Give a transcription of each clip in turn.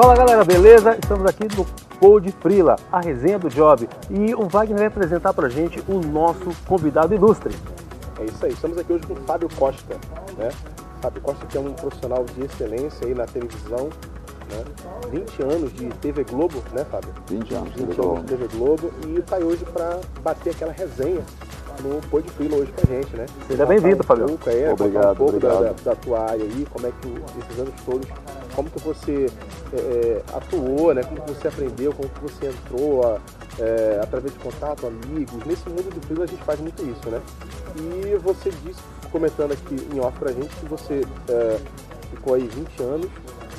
Fala galera, beleza? Estamos aqui no Code Frila, a resenha do Job. E o Wagner vai apresentar pra gente o nosso convidado ilustre. É isso aí, estamos aqui hoje com o Fábio Costa, né? Fábio Costa que é um profissional de excelência aí na televisão, né? 20 anos de TV Globo, né Fábio? 20 anos, 20 TV anos de TV Globo e está aí hoje para bater aquela resenha no Pod Frila hoje com a gente, né? Seja bem-vindo, um Fábio. pouco, é, Obrigado, um pouco da, obrigado. da, da tua área aí, como é que esses anos todos, como que você é, é, atuou, né? Como que você aprendeu, como que você entrou a- é, através de contato, amigos. Nesse mundo do freela a gente faz muito isso, né? E você disse, comentando aqui em off pra gente, que você é, ficou aí 20 anos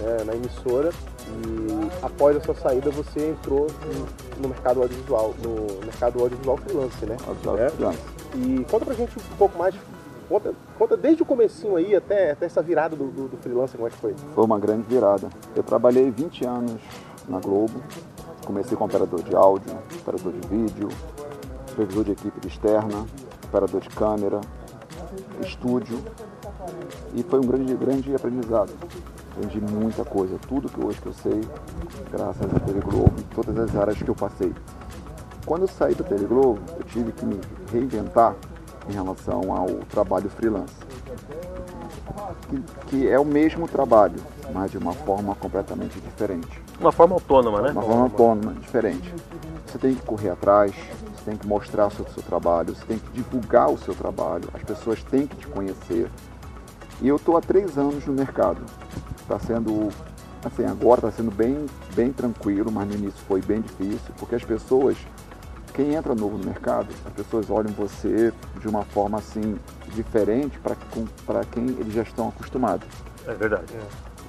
né, na emissora e após a sua saída você entrou no, no mercado audiovisual, no mercado audiovisual freelance, né? Audiovisual É. freelance. E conta pra gente um pouco mais, conta, conta desde o comecinho aí até, até essa virada do, do, do freelancer, como é que foi? Foi uma grande virada. Eu trabalhei 20 anos na Globo. Comecei como operador de áudio, operador de vídeo, supervisor de equipe externa, operador de câmera, estúdio. E foi um grande, grande aprendizado. Aprendi muita coisa. Tudo que hoje que eu sei, graças à TV Globo, todas as áreas que eu passei. Quando eu saí da TV Globo, eu tive que me reinventar em relação ao trabalho freelance. Que, que é o mesmo trabalho, mas de uma forma completamente diferente. Uma forma autônoma, né? Uma forma autônoma, diferente. Você tem que correr atrás, você tem que mostrar o seu, seu trabalho, você tem que divulgar o seu trabalho, as pessoas têm que te conhecer. E eu estou há três anos no mercado. Está sendo, assim, agora está sendo bem, bem tranquilo, mas no início foi bem difícil, porque as pessoas, quem entra novo no mercado, as pessoas olham você de uma forma assim diferente para quem eles já estão acostumados. É verdade.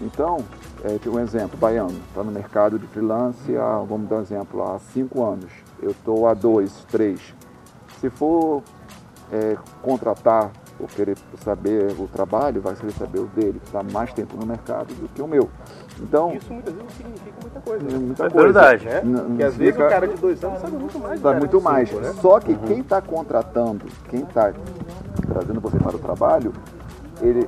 Então, é, um exemplo, baiano, está no mercado de freelance há, vamos dar um exemplo, há cinco anos. Eu estou há dois, três. Se for é, contratar ou querer saber o trabalho, vai querer saber o dele, que está mais tempo no mercado do que o meu. Então, Isso muitas vezes não significa muita coisa, é né? muita É coisa. verdade. Né? Porque às vezes o cara de dois anos sabe muito mais cara muito mais. cinco, né? Só que quem está contratando, quem está trazendo você para o trabalho, ele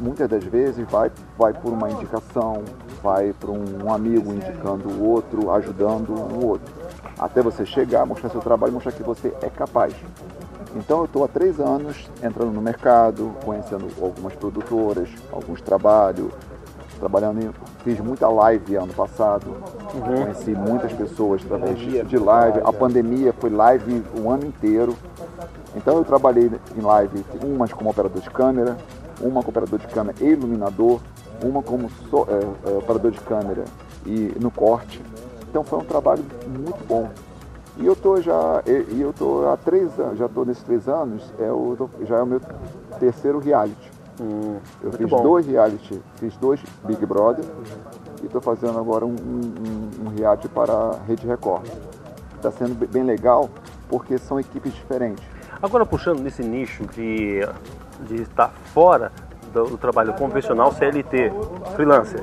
muitas das vezes vai, vai por uma indicação, vai para um amigo indicando o outro, ajudando o outro. Até você chegar, mostrar seu trabalho, mostrar que você é capaz. Então eu estou há três anos entrando no mercado, conhecendo algumas produtoras, alguns trabalhos, trabalhando em, fiz muita live ano passado, conheci muitas pessoas através de, de live. A pandemia foi live o ano inteiro. Então eu trabalhei em live, umas como operador de câmera, uma como operador de câmera e iluminador, uma como so- é, é, operador de câmera e no corte. Então foi um trabalho muito bom. E eu tô já, e eu tô há três anos, já tô nesses três anos, é o, já é o meu terceiro reality. Hum, Eu fiz bom. dois reality, fiz dois Big Brother e estou fazendo agora um, um, um reality para a Rede Record. Está sendo be- bem legal porque são equipes diferentes. Agora puxando nesse nicho de, de estar fora do, do trabalho convencional CLT, freelancer.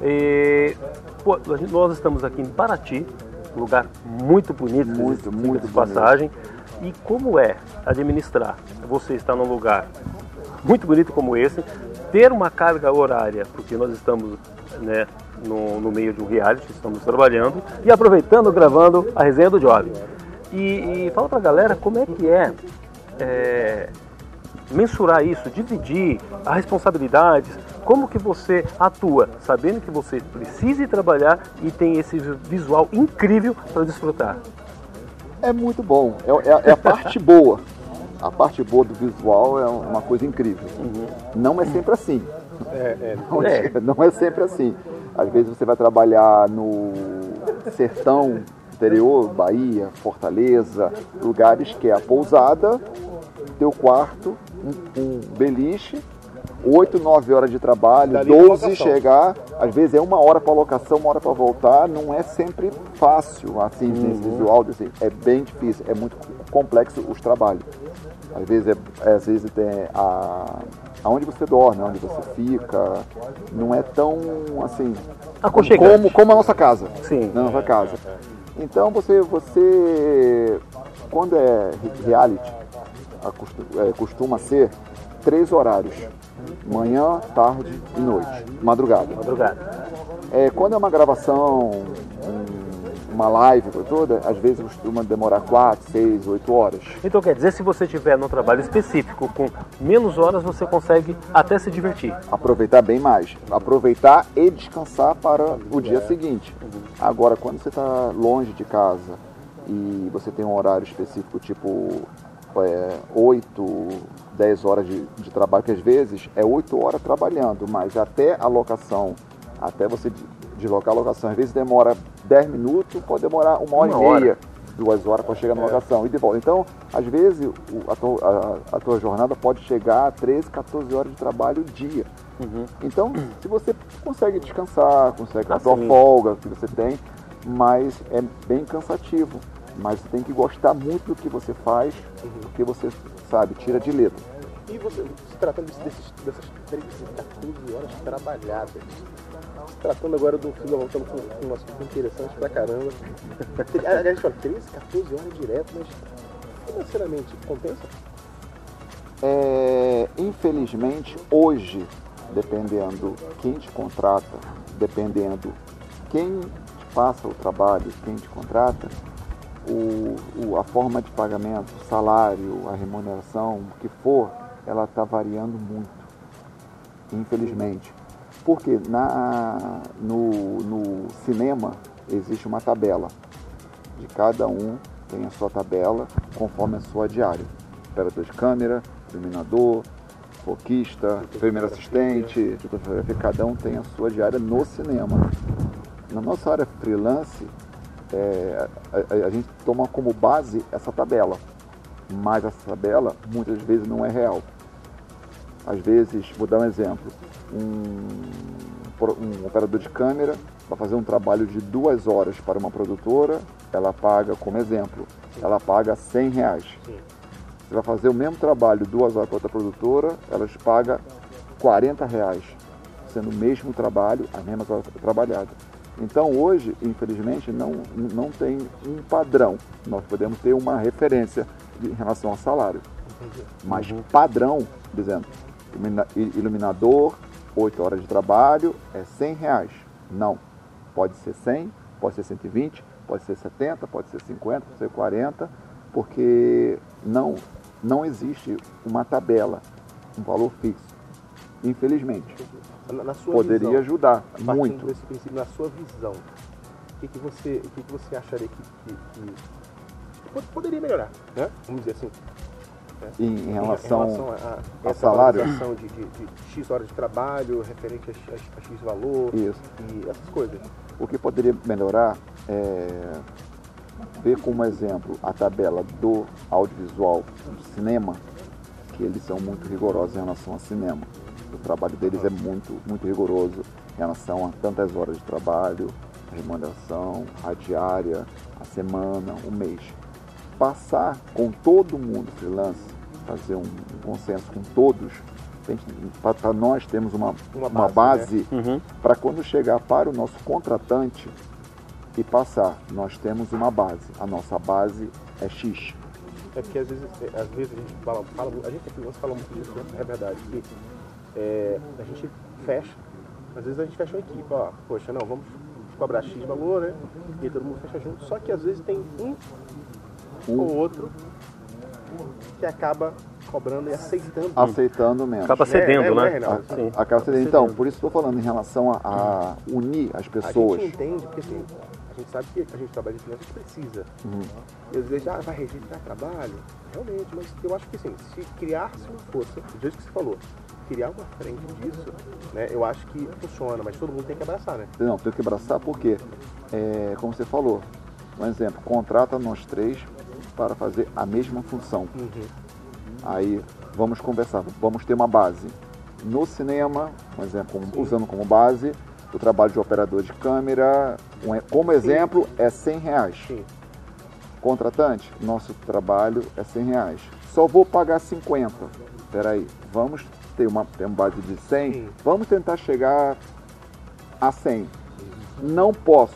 E, pô, nós estamos aqui em Paraty, lugar muito bonito, Muito, muito de passagem. E como é administrar? Você está num lugar muito bonito como esse, ter uma carga horária, porque nós estamos né, no, no meio de um reality, estamos trabalhando e aproveitando, gravando a resenha do Job. E, e fala pra galera como é que é, é, mensurar isso, dividir as responsabilidades, como que você atua, sabendo que você precisa ir trabalhar e tem esse visual incrível para desfrutar. É muito bom, é, é- é a parte boa. A parte boa do visual é uma coisa incrível. Não é sempre assim. É, é. Não É. é. não é sempre assim. Às vezes você vai trabalhar no sertão interior, Bahia, Fortaleza, lugares que é a pousada, teu quarto, um, um beliche, 8, 9 horas de trabalho, Dali a 12 locação. chegar, às vezes é uma hora para locação, uma hora para voltar, não é sempre fácil, assim, nesse visual, assim, é bem difícil, é muito complexo os trabalhos. Às vezes, é, às vezes tem a, aonde você dorme, onde você fica, não é tão assim como, como a nossa casa. Sim. Na nossa casa. Então você, você quando é reality, é, costuma ser três horários. Manhã, tarde e noite. Madrugada. Madrugada. É, quando é uma gravação, uma live toda, às vezes costuma demorar 4, 6, 8 horas. Então quer dizer, se você tiver num trabalho específico com menos horas, você consegue até se divertir. Aproveitar bem mais. Aproveitar e descansar para o dia seguinte. Agora, quando você está longe de casa e você tem um horário específico, tipo é, 8, 10 horas de, de trabalho, que às vezes é 8 horas trabalhando, mas até a locação, até você deslocar a locação, às vezes demora 10 minutos, pode demorar uma hora uma e meia, hora. duas horas para chegar na é. locação e de volta. Então, às vezes, a, tua, a, a, tua jornada pode chegar a 13, 14 horas de trabalho dia. Uhum. Então, se você consegue descansar, consegue a tua folga que você tem, mas é bem cansativo. Mas você tem que gostar muito do que você faz, uhum. porque você, sabe, tira de letra. E você, se tratando desses, dessas 13, 14 horas trabalhadas, se tratando agora um filme, voltando com, um assunto interessante pra caramba. A gente fala, 13, 14 horas direto, mas financeiramente compensa? É, infelizmente, hoje, dependendo quem te contrata, dependendo quem te passa o trabalho, quem te contrata, o, o, a forma de pagamento, o salário, a remuneração, o que for, ela está variando muito, infelizmente. Porque na, no, no cinema existe uma tabela. De cada um tem a sua tabela conforme a sua diária. Operador de câmera, iluminador, foquista, primeiro assistente, cada um tem a sua diária no cinema. Na nossa área freelance, é, a, a, gente toma como base essa tabela, mas essa tabela muitas vezes não é real. Às vezes, vou dar um exemplo, um, um operador de câmera vai fazer um trabalho de duas horas para uma produtora, ela paga, como exemplo, ela paga 100 reais. Você vai fazer o mesmo trabalho duas horas para outra produtora, ela te paga 40 reais, sendo o mesmo trabalho, as mesmas horas trabalhadas. Então hoje, infelizmente, não, não tem um padrão. Nós podemos ter uma referência em relação ao salário. Mas uhum. padrão, dizendo, iluminador, 8 horas de trabalho, é 100 reais. Não. Pode ser 100, pode ser 120, pode ser 70, pode ser 50, pode ser 40, porque não, não existe uma tabela, um valor fixo. Infelizmente na sua poderia visão, ajudar muito. desse princípio, na sua visão, o que, que, você, o que, que você acharia que, que, que poderia melhorar, né? Vamos dizer assim. Né? Em, em, relação, em, relação a, a, a salário? De, de, de, X horas de trabalho, referente a, a, a X valor Isso. e essas coisas. O que poderia melhorar é ver como exemplo a tabela do audiovisual do cinema, que eles são muito rigorosos em relação ao cinema. O trabalho deles é muito, muito rigoroso em relação a tantas horas de trabalho, a remuneração, a diária, a semana, o mês. Passar com todo mundo freelance, fazer um, consenso com todos, para nós temos uma, uma base, uma base né? uhum. para quando chegar para o nosso contratante e passar, nós temos uma base. A nossa base é X. É porque às vezes, às vezes a gente fala, fala a gente é fala muito disso, né? é verdade. Que é, a gente fecha, às vezes a gente fecha uma equipe, ó, poxa, não, vamos cobrar X valor, né? E todo mundo fecha junto. Só que às vezes tem um, um. ou outro que acaba cobrando e aceitando. Aceitando mesmo. Acaba cedendo, é, é, né? É, acaba cedendo. Então, por isso estou falando em relação a, a, unir as pessoas. A gente entende, porque assim, a gente sabe que a gente trabalha de finanças precisa. Uhum. E às vezes, ah, vai registrar trabalho. Realmente, mas eu acho que assim, se criar-se uma força, do jeito que você falou, criar uma frente disso, né, eu acho que funciona, mas todo mundo tem que abraçar, né? Não, tem que abraçar porque, é, como você falou, um exemplo, contrata nós três para fazer a mesma função. Uhum. Aí vamos conversar, vamos ter uma base. No cinema, um exemplo, usando como base, o trabalho de operador de câmera, um, como exemplo, Sim. é 100 reais. Sim. Contratante, nosso trabalho é 100 reais. Só vou pagar 50. Peraí, vamos ter uma, ter uma base de 100, Sim. vamos tentar chegar a 100. Não posso.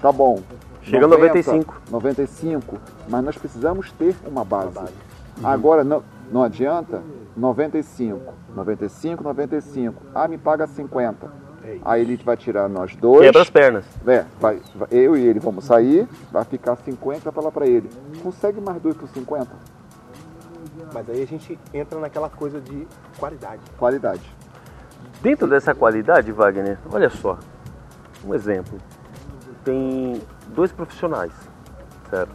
Tá bom. Chega a 95. 95, mas nós precisamos ter uma base. Uma base. Uhum. Agora, não, não adianta 95, 95, 95. Ah, me paga 50. Aí ele vai tirar nós dois. Quebra as pernas. É, vai, vai- eu e ele vamos sair, vai ficar 50 falar pra ele. Consegue mais dois por 50? Mas aí a gente entra naquela coisa de qualidade. Qualidade. Dentro dessa qualidade, Wagner, olha só, um exemplo. Tem dois profissionais, certo?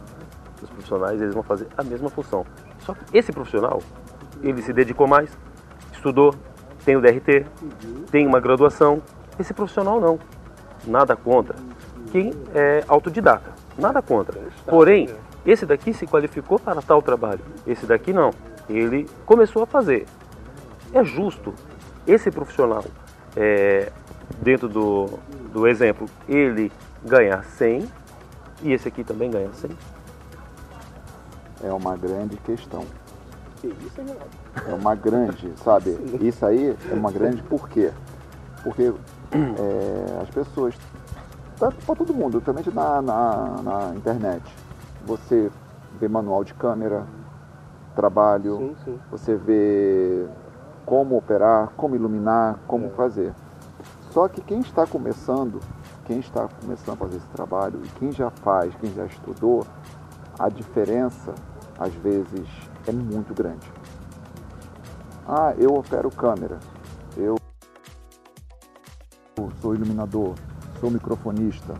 Os profissionais eles vão fazer a mesma função. Só que esse profissional, ele se dedicou mais, estudou, tem o DRT, tem uma graduação. Esse profissional não. Nada contra. Quem é autodidata, nada contra. Porém, esse daqui se qualificou para tal trabalho. Esse daqui não. Ele começou a fazer. É justo esse profissional, é, dentro do, do exemplo, ele ganhar 100 e esse aqui também ganha 100? É uma grande questão. Que isso, Renato? É uma grande, sabe? Isso aí é uma grande por quê? Porque é, as pessoas, para todo mundo, também na, na, na internet, você vê manual de câmera, trabalho, Sim, sim. você vê como operar, como iluminar, como fazer. Só que quem está começando, quem está começando a fazer esse trabalho e quem já faz, quem já estudou, a diferença às vezes é muito grande. Ah, eu opero câmera, eu sou iluminador, sou microfonista,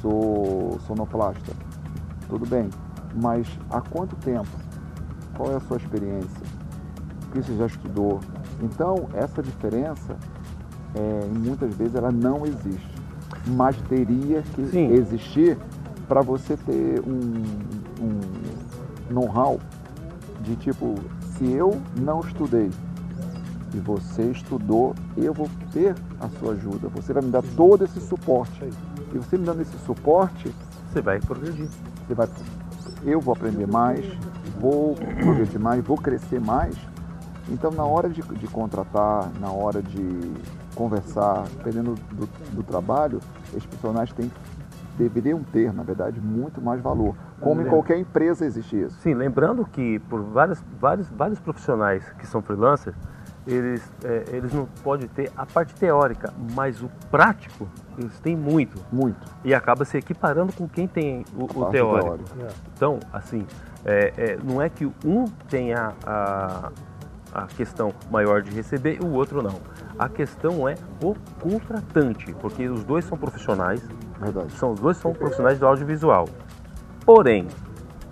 sou sonoplasta. Tudo bem, mas há quanto tempo? Qual é a sua experiência? O que você já estudou? Então, essa diferença, é, muitas vezes, ela não existe. Mas teria que Sim. existir para você ter um, um know-how de tipo, se eu não estudei e você estudou, eu vou ter a sua ajuda. Você vai me dar todo esse suporte. E você me dando esse suporte, Você vai progredir. você vai, eu vou aprender mais, vou progredir mais, vou crescer mais. Então, na hora de, de contratar, na hora de conversar, dependendo do, do trabalho, esses profissionais têm, deveriam ter, na verdade, muito mais valor. Como em Lembra- qualquer empresa existe isso. Sim, lembrando que por vários, vários, vários profissionais que são freelancers, eles, é, eles não podem ter a parte teórica, mas o prático eles têm muito. Muito. E acaba se equiparando com quem tem o, o teórico. teórica. Então, assim, é, é, não é que um tenha a, a questão maior de receber e o outro não. A questão é o contratante, porque os dois são profissionais, Verdade. são os dois são profissionais do audiovisual. Porém,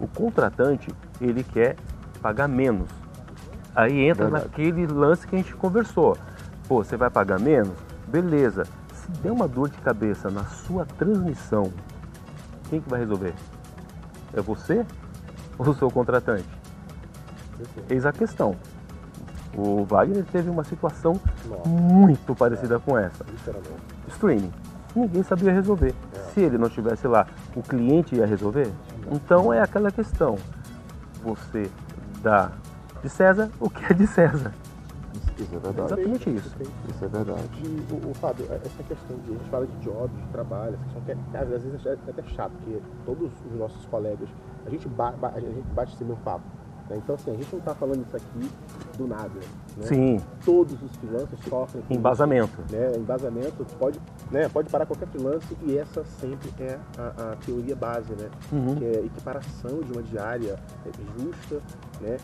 o contratante ele quer pagar menos. Aí entra Verdade. naquele lance que a gente conversou. Pô, você vai pagar menos? Beleza. Se der uma dor de cabeça na sua transmissão, quem que vai resolver? É você ou o seu contratante? Eis a questão. O Wagner teve uma situação Nossa, muito parecida com essa streaming. Ninguém sabia resolver. Se ele não estivesse lá, o cliente ia resolver? Então é aquela questão. Você dá de César o que é de César. Isso é verdade. Exatamente isso. Isso é verdade. E, o, o Fábio, essa questão de a gente fala de job, de trabalho, essa questão que é, às vezes é até chato, porque todos os nossos colegas, a gente, ba, ba- a gente bate esse meu papo. Né? Então assim, a gente não está falando isso aqui do nada. Né? Sim, Todos os freelancers sofrem com embasamento. isso, né? Embasamento pode, né? pode parar qualquer freelance e essa sempre é a, a teoria base, né? Uhum. que é equiparação de uma diária justa, né?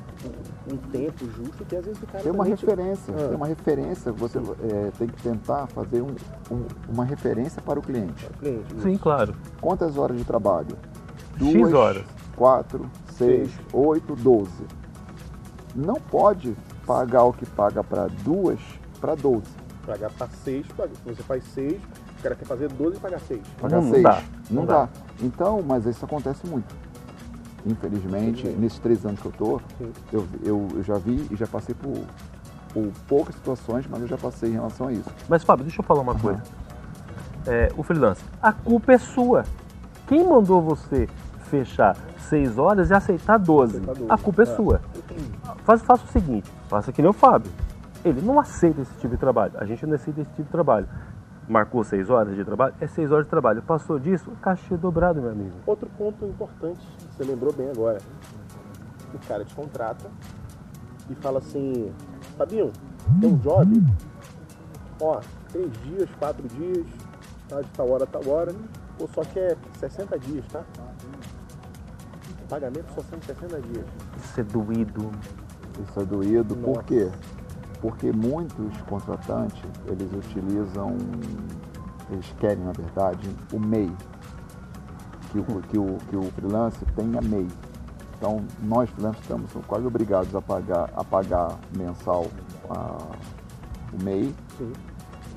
Um, um tempo justo, que às vezes o cara Tem uma também, tipo, referência, Ah. tem uma referência. Você é, tem que tentar fazer um- um- uma referência para o cliente. cliente, Sim, claro. Quantas horas de trabalho? X horas. quatro, seis, oito, doze. Não pode pagar o que paga para duas para 12. pagar para seis, paga- você faz seis, o cara quer fazer 12 e pagar seis. Pagar Não- não seis. dá, Não, não dá. dá. Então, mas isso acontece muito. Infelizmente, Sim. nesses três anos que eu tô, Sim. eu, eu, eu já vi e já passei por, por poucas situações, mas eu já passei em relação a isso. Mas Fábio, deixa eu falar uma coisa. É, o freelance, a culpa é sua. Quem mandou você fechar 6 horas e aceitar 12? Aceitar 12, A culpa é, é. sua. Faz, faça o seguinte, faça que nem o Fábio. Ele não aceita esse tipo de trabalho. A gente não aceita esse tipo de trabalho. Marcou 6 horas de trabalho? É 6 horas de trabalho. Passou disso, cachê dobrado, meu amigo. Outro ponto importante, você lembrou bem agora. O cara te contrata e fala assim, Fabinho, tem um job? Ó, três dias, quatro dias, tá? de tal hora a tal hora, ou só que é 60 dias, tá? O pagamento só são 60 dias. Isso é doído. Isso é doído, Nossa. por quê? Porque muitos contratantes, eles utilizam, eles querem, na verdade, o MEI, que o, que o, que o freelancer tenha MEI. Então, nós freelancers estamos quase obrigados a pagar, a pagar mensal a, o MEI Sim.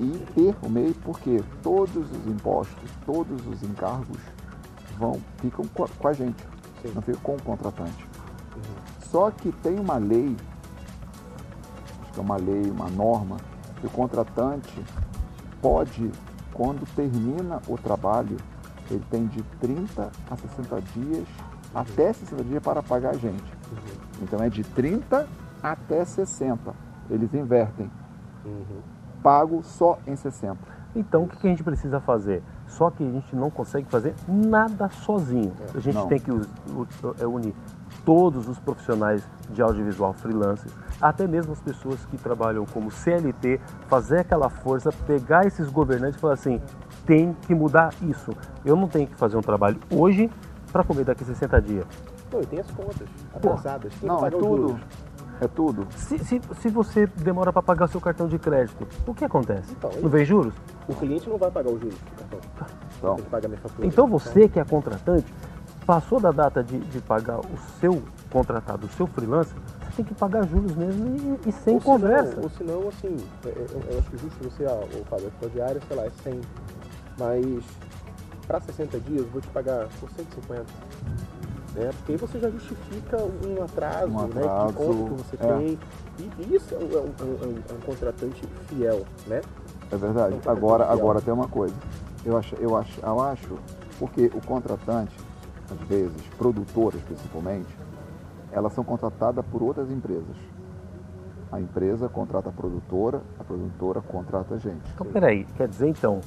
e ter o MEI porque todos os impostos, todos os encargos vão, ficam com a, com a gente, Sim. não ficam com o contratante. Só que tem uma lei, acho que é uma lei, uma norma, que o contratante pode, quando termina o trabalho, ele tem de 30 a 60 dias, até 60 dias para pagar a gente. Então é de 30 até 60. Eles invertem. Uhum. Pago só em 60. Então o que que a gente precisa fazer? Só que a gente não consegue fazer nada sozinho. A gente Não. tem que é, unir todos os profissionais de audiovisual freelancers, até mesmo as pessoas que trabalham como CLT, fazer aquela força, pegar esses governantes e falar assim: tem que mudar isso. Eu não tenho que fazer um trabalho hoje para comer daqui a 60 dias. Não, e tem as contas atrasadas. Quem Não, é tudo. juros? É tudo. Se, se, se você demora para pagar o seu cartão de crédito, o que acontece? Então, é não vem juros? O cliente não vai pagar os juros do cartão. Então, Tem que pagar minha fatura. Então você que é contratante, passou da data de, de pagar o seu contratado, o seu freelancer, você tem que pagar juros mesmo e, e sem ou senão- conversa. ou senão, assim, é- é- eu acho justo você, ah, a sua diária, sei lá, é 100. Mas para 60 dias eu vou te pagar por 150. Né? Porque aí você já justifica um atraso, Um né? atraso, Que conta que você é. tem. E isso é um, é um- é um- é um contratante fiel, né? É verdade. Então, Agora, potencial. agora tem uma coisa. Eu acho, eu acho, eu acho, porque o contratante, às vezes, produtoras principalmente, elas são contratadas por outras empresas. A empresa contrata a produtora, a produtora contrata a gente. Então peraí, quer dizer então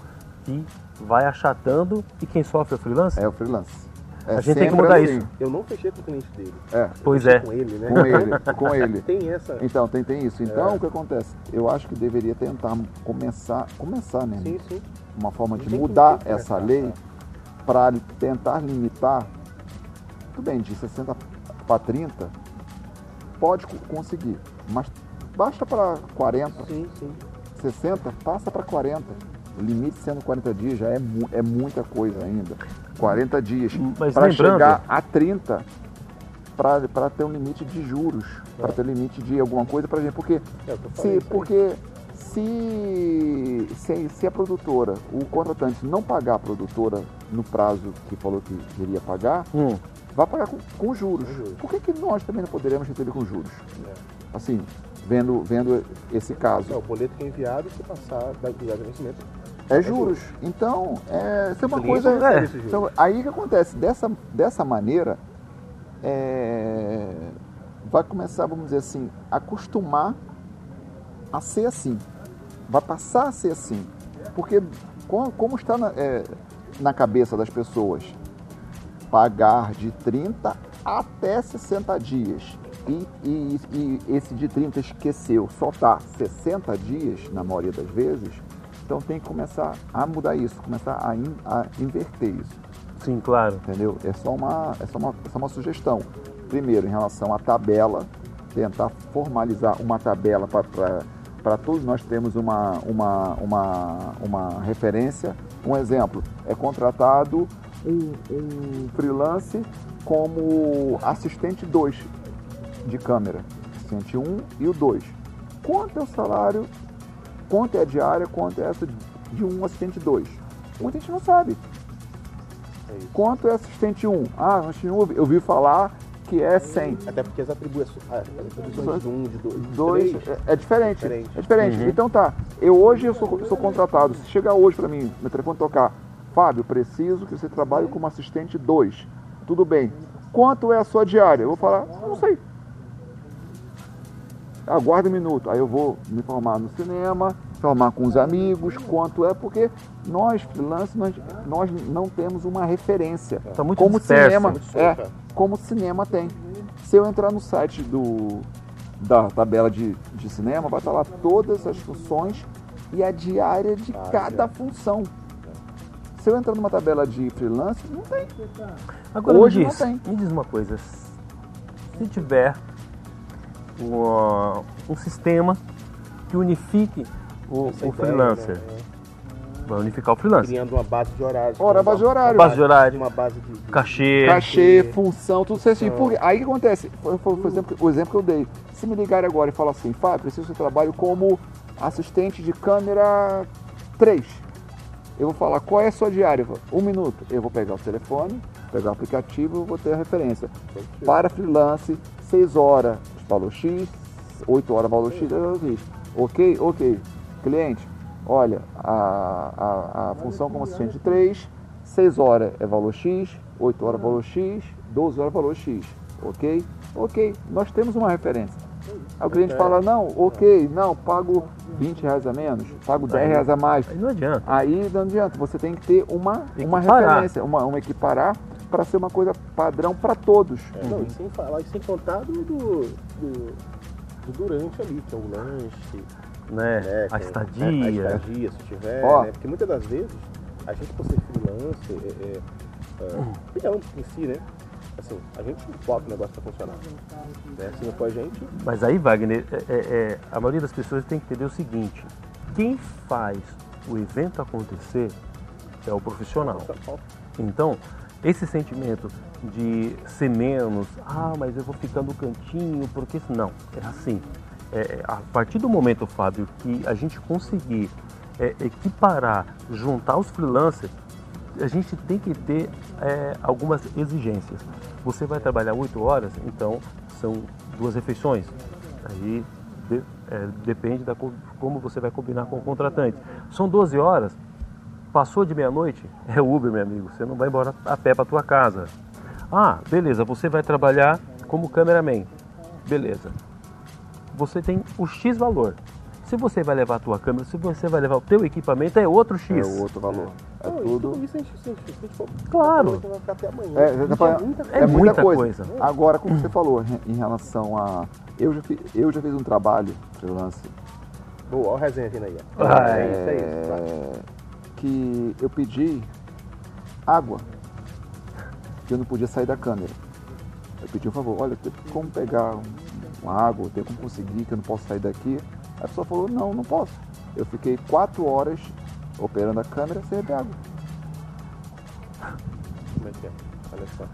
que vai achatando e quem sofre é o freelancer? É o freelance. É A gente tem que mudar assim. isso. Eu não fechei com o cliente dele. É, Pois é. Com ele, né? com ele, com ele. Tem essa. Então, tem, tem isso. Então, É. o que acontece? Eu acho que deveria tentar começar, começar, né? Sim, sim. uma forma de mudar que essa lei para tentar limitar, tudo bem, de 60 para 30, pode co- conseguir, mas basta para 40, Sim, sim. 60, passa para 40. O limite sendo 40 dias já é, mu- é muita coisa ainda. 40 dias Mas para chegar a 30 para ter um limite de juros, para ter limite de alguma coisa para gente, porque É se, porque se, se, se a produtora, o contratante não pagar a produtora no prazo que falou que iria pagar, Hum, vai pagar com, com juros. Juros. Por que, que nós também não poderemos receber com juros? É. Assim, vendo, vendo esse caso. É, o boleto que é enviado, se passar da de vencimento, É juros. Então, é, isso é uma coisa. é, então, aí o que acontece? Dessa, dessa maneira, é, vai começar, vamos dizer assim, a acostumar a ser assim. Vai passar a ser assim. Porque, como, como está na, é, na cabeça das pessoas, pagar de 30 até 60 dias. E, e- e esse de 30 esqueceu, só tá 60 dias na maioria das vezes, então tem que começar a mudar isso, começar a, in- a inverter isso, sim, claro. entendeu? É só uma, é só uma, é só uma sugestão. Primeiro, em relação à tabela, tentar formalizar uma tabela para todos nós termos uma, uma, uma, uma referência. Um exemplo, é contratado um, um freelance como assistente 2 de câmera, assistente 1 um e o 2. Quanto é o salário, quanto é a diária, quanto é essa de- um assistente 2? Muita gente não sabe. é. Quanto é assistente 1? Ah, assistente 1 eu vi falar que é 100. Até porque as atribuições, ah, as atribuições de um, de dois, de Dois, três, é, é diferente. Diferente. É diferente. Então tá, eu hoje eu sou, sou contratado. Se chegar hoje para mim, meu telefone tocar, Fábio, preciso que você trabalhe como assistente 2. Tudo bem. Quanto é a sua diária? Eu vou falar, não sei. Aguarde um minuto. Aí eu vou me formar no cinema, formar com os amigos, quanto é, porque nós, freelancers, nós, nós não temos uma referência. Tá muito como disperso, cinema, muito é, solto, como o cinema tem. Se eu entrar no site do, da tabela de, de cinema, vai estar lá todas as funções e a diária de Ah, cada é. função. Se eu entrar numa tabela de freelance, não tem. Agora Hoje me não diz, tem. me diz uma coisa. Se tiver uma- um sistema que unifique o, o ideia, freelancer, né? vai unificar o freelancer. Criando uma base de horários. Hora, uma- base de horário. Base de horário, Uma base de. de- cachê. Cachê, função, tudo certinho. Por quê? Aí o que acontece? Foi, foi- foi o exemplo- o exemplo que eu dei. Se me ligarem agora e falar assim, Fábio, preciso do seu trabalho como assistente de câmera 3. Eu vou falar, qual é a sua diária? Eu Um minuto. Eu vou pegar o telefone, pegar o aplicativo, vou ter a referência. Para freelance, 6 horas, valor X, 8 horas, valor X, ok. Ok, ok. Cliente, olha, a, a, a função como assistente 3, 6 horas é valor X, 8 horas valor X, 12 horas valor X. Ok? Ok, nós temos uma referência. Aí o cliente fala, não, ok, não, pago 20 reais a menos, pago 10 reais a mais. Aí não adianta. Aí não adianta, você tem que ter uma, uma referência, uma, uma equiparar para ser uma coisa padrão para todos. É, não, e sem falar, e sem contar do, do, do- durante ali, que é o lanche, Né? né, a é- estadia. A estadia, se tiver, Ó. né? Porque muitas das vezes, a gente por ser freelancer, é, é, é, freelance em si, né? Assim, a gente bota o negócio pra funcionar. Né? Se não for a gente, Mas aí, Wagner, é- é- é, a maioria das pessoas tem que entender o seguinte: quem faz o evento acontecer é o profissional. falta. Então, esse sentimento de ser menos, ah, mas eu vou ficar no cantinho, porque não, é assim. É, é, a partir do momento, Fábio, que a gente conseguir é, equiparar, juntar os freelancers, a gente tem que ter é, algumas exigências. Você vai trabalhar 8 horas, então são duas refeições. Aí de- é, depende da co- como você vai combinar com o contratante. São 12 horas, Passou de meia-noite, é Uber, meu amigo. Você não vai embora a pé para tua casa. Ah, beleza, você vai trabalhar como cameraman. Beleza. Você tem o X valor. Se você vai levar a tua câmera, se você vai levar o teu equipamento, é outro É X. o outro valor. É Não, tudo. isso Claro. até amanhã. É, Isso falando- muita É É muita muita coisa. coisa. Agora, como você falou em relação a. Eu já, fi- eu já fiz um trabalho freelance Boa, olha o resenha vindo aí. Ah, é isso, é isso. É, que eu pedi água, que eu não podia sair da câmera. Eu pedi um favor, olha, tem como pegar um- uma água, tem como conseguir, que eu não posso sair daqui. A pessoa falou, não, não posso. Eu fiquei quatro horas operando a câmera sem beber água. Como é que é? Olha só.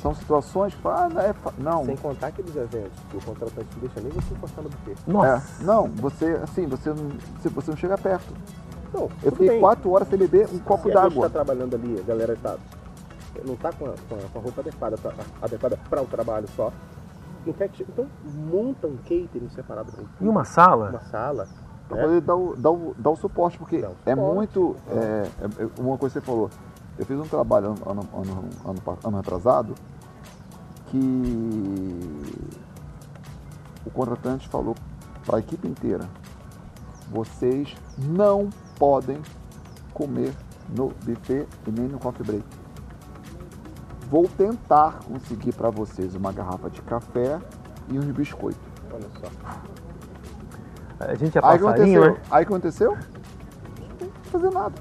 São situações que falam, ah, não, é fa- não, Sem contar aqueles eventos que o contratante não deixa nem você encostar no buffet. Nossa. É, não, você, assim, você não, se você não chega perto. Não, Eu fiquei bem. quatro horas sem beber um copo Se a gente d'água. está trabalhando ali, a galera está, não está com, a- com a- roupa adequada pra- adequada para o trabalho só. Que- então monta um catering separado para Em uma sala, uma sala. Pra né? poder dar o, dar, o, dar o suporte, porque é suporte. muito. é, é- é uma coisa que você falou. Eu fiz um trabalho ano, ano, ano, ano atrasado que o contratante falou para a equipe inteira: vocês não podem comer no buffet e nem no coffee break. Vou tentar conseguir para vocês uma garrafa de café e uns biscoitos. Olha só. a gente é Aí passarinho, aconteceu? né? Aí aconteceu? Não fazer nada.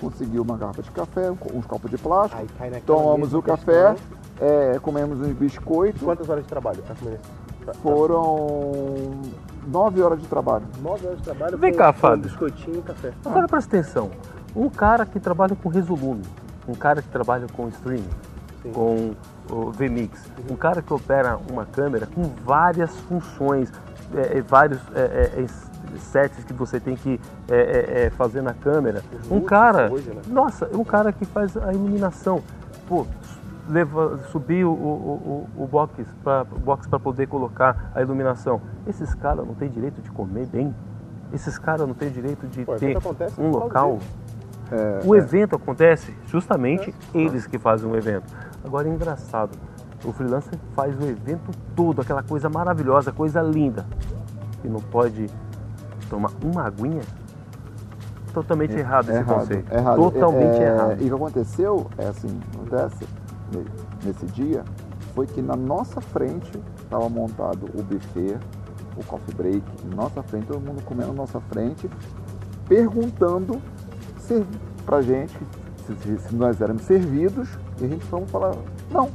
Conseguiu uma garrafa de café, uns copos de plástico, Aí tomamos o café, é, comemos uns biscoitos. Quantas horas de trabalho? Foram nove horas de trabalho. Nove horas de trabalho. Vem com- cá, com Fábio. biscoitinho e café. Agora presta atenção. Um cara que trabalha com resolume, um cara que trabalha com streaming, Sim. com o VMix, um cara que opera uma câmera com várias funções, é, é, vários é, é, é, sets que você tem que é, é, é, fazer na câmera. Os Um cara, hoje, né? nossa, um cara que faz a iluminação. Pô, leva, subir o, o, o, o box para poder colocar a iluminação. Esses caras não têm direito de comer bem. Esses caras não têm direito de Pô, ter um local. disso. o evento acontece justamente eles que fazem o evento. Agora é engraçado. O freelancer faz o evento todo, aquela coisa maravilhosa, coisa linda. E não pode tomar uma aguinha? Totalmente errado esse conceito. é errado. Totalmente É, é, errado. E o que aconteceu, é assim, acontece nesse dia, foi que na nossa frente estava montado o buffet, o coffee break, na nossa frente, todo mundo comendo na nossa frente, perguntando se, pra gente se, se- nós éramos servidos e a gente vamos falar não.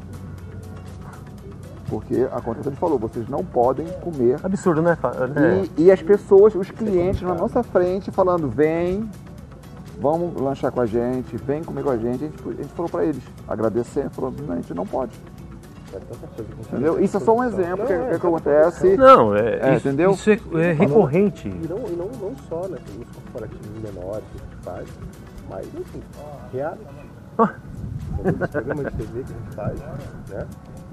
Porque a contratante falou, vocês não podem comer Absurdo, né? Né? e, e as pessoas, os clientes na nossa frente falando, vem, vamos lanchar com a gente, vem comer com a gente. A gente, a gente falou para eles, agradecendo, falou, não, a gente não pode. É que Entendeu? Isso é só um exemplo que, Não, é, que tá acontece. Não, é, É, isso, entendeu? isso é, é recorrente. E não, e não, não só, né? Tem os corporativos menores que a gente faz, mas enfim, reality. Entendeu? Esse programa de TV que a gente faz, né?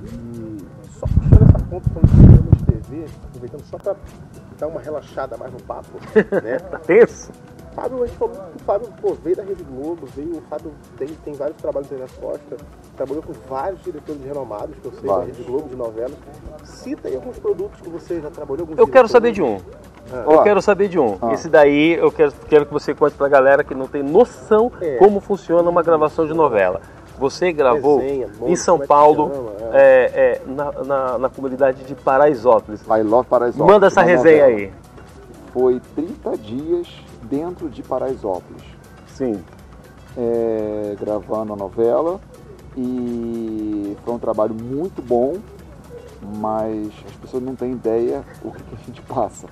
E só puxando essa ponta falando de programa de TV, aproveitando só para dar uma relaxada mais no papo, né? Tá tenso? Fábio, a gente falou que o Fábio pô, veio da Rede Globo, veio, o Fábio tem, tem vários trabalhos aí nas costas, trabalhou com vários diretores renomados, que eu sei, da Vários. Rede Globo, de novelas. Cita aí alguns produtos que você já trabalhou, alguns Eu quero saber de um. Ó, Eu quero saber de um. Ah. Esse daí eu quero, quero que você conte pra galera que não tem noção É. como funciona uma gravação de novela. Você gravou Desenha, monte, em São é Paulo, chama, é, é, na, na- na comunidade de Paraisópolis. I Love Paraisópolis. Manda essa resenha novela. aí. Foi 30 dias dentro de Paraisópolis. Sim. é, gravando a novela e foi um trabalho muito bom, mas as pessoas não têm ideia o que, que a gente passa.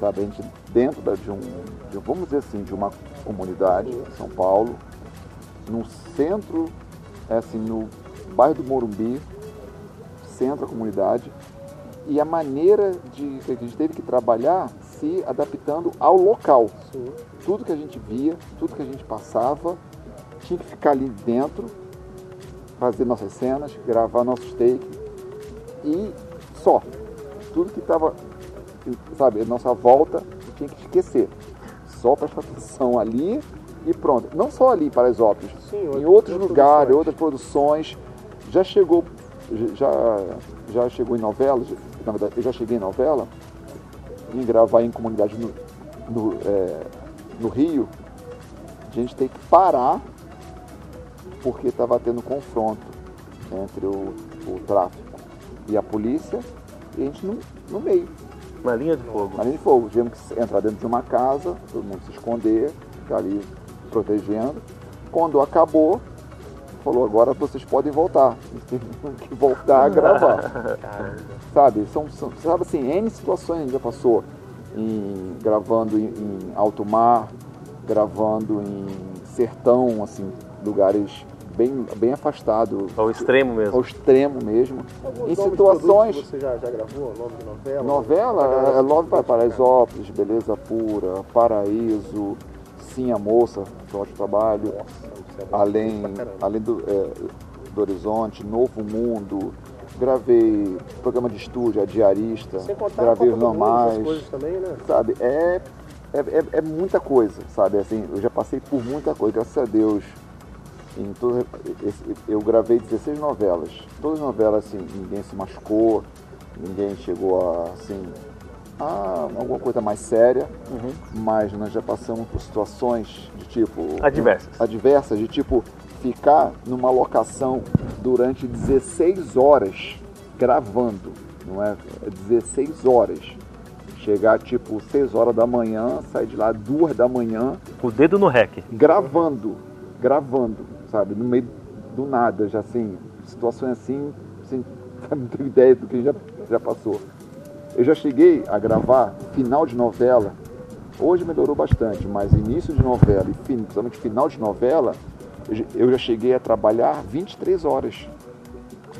Sabe, a gente dentro da- de, um, de vamos dizer assim, de uma comunidade São Paulo, no centro, é assim, no bairro do Morumbi, centro da comunidade, e a maneira de que a gente teve que trabalhar se adaptando ao local Sim. tudo que a gente via, tudo que a gente passava, tinha que ficar ali dentro, fazer nossas cenas, gravar nossos takes e só. Tudo que estava, sabe, a nossa volta tinha que esquecer. Só prestar atenção ali e pronto. Não só ali para as óperas, Sim, em outros lugares, produções. outras produções. Já chegou, já, já chegou em novelas, na verdade, eu já cheguei em novela, em gravar em comunidade no, no, é, no Rio, a gente tem que parar porque estava tendo confronto entre o, o tráfico e a polícia e a gente no, no meio, Na linha de fogo. na linha de fogo. Tivemos que entrar dentro de uma casa, todo mundo se esconder, ficar ali protegendo. Quando acabou, falou, agora vocês podem voltar. Teve que voltar a gravar sabe? São, são- sabe assim, N situações a gente já passou em, gravando em, em alto mar, gravando em sertão, assim, lugares bem, bem afastados, Ao extremo mesmo. ao extremo mesmo. Alguns Em situações, Você já, já gravou? Nome de novela? novela, é Love para. Paraisópolis, Beleza Pura, Paraíso, Sim a Moça, é ótimo trabalho, Nossa, é além, além do, é, do Horizonte, Novo Mundo, gravei programa de estúdio, a diarista, Sem contar gravei os Mundo, normais, também, né? sabe? É, é, é, é muita coisa, sabe? Assim, eu já passei por muita coisa, graças a Deus. Em todo, eu gravei 16 novelas. Todas as novelas, assim, ninguém se machucou, ninguém chegou a, assim, a alguma coisa mais séria, mas nós já passamos por situações de tipo... Adversas. Adversas, de tipo, ficar numa locação durante 16 horas gravando, não é? É 16 horas. Chegar tipo 6 horas da manhã, sair de lá 2 da manhã, Com o dedo no rec. gravando, gravando, sabe? No meio do nada, já assim, situações assim, assim não tenho ideia do que já, já passou. Eu já cheguei a gravar final de novela, hoje melhorou bastante, mas início de novela e principalmente final de novela, eu já- cheguei a trabalhar 23 horas,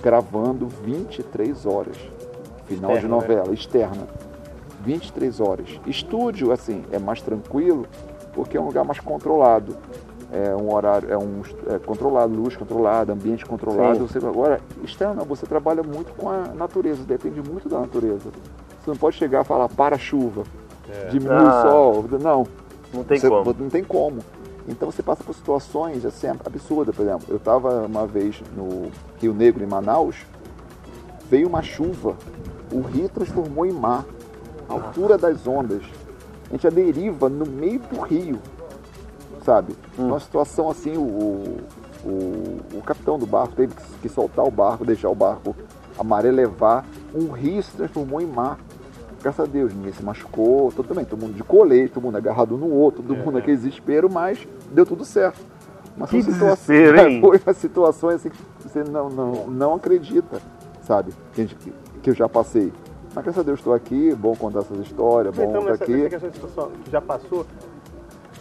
gravando 23 horas, final de Externa, né? novela, externa. 23 horas. Estúdio, assim, é mais tranquilo, porque é um lugar mais controlado. É um horário, é um é controlado, luz controlada, ambiente controlado. Você, agora, externo, você trabalha muito com a natureza, depende muito da natureza. Você não pode chegar e falar para a chuva, diminui Ah. o sol. Não, Não tem você- como. Não tem como. Então você passa por situações assim, absurdas, por exemplo. Eu estava uma vez no Rio Negro, em Manaus, veio uma chuva, o rio transformou em mar, a altura das ondas. A gente a deriva no meio do rio, sabe? Uma situação assim, o, o, o capitão do barco teve que, que soltar o barco, deixar o barco a maré levar, um rio se transformou em mar. Graças a Deus, ninguém se machucou, todo, também, todo mundo de colete, todo mundo agarrado no outro, todo É, mundo é. naquele desespero, mas deu tudo certo. Mas Que são situa- desespero, hein? Foi uma situação assim que você não, não, não acredita, sabe? Que, que eu já passei. Mas graças a Deus estou aqui, bom contar essas histórias, bom Então, estar aqui. questão de situação que já passou,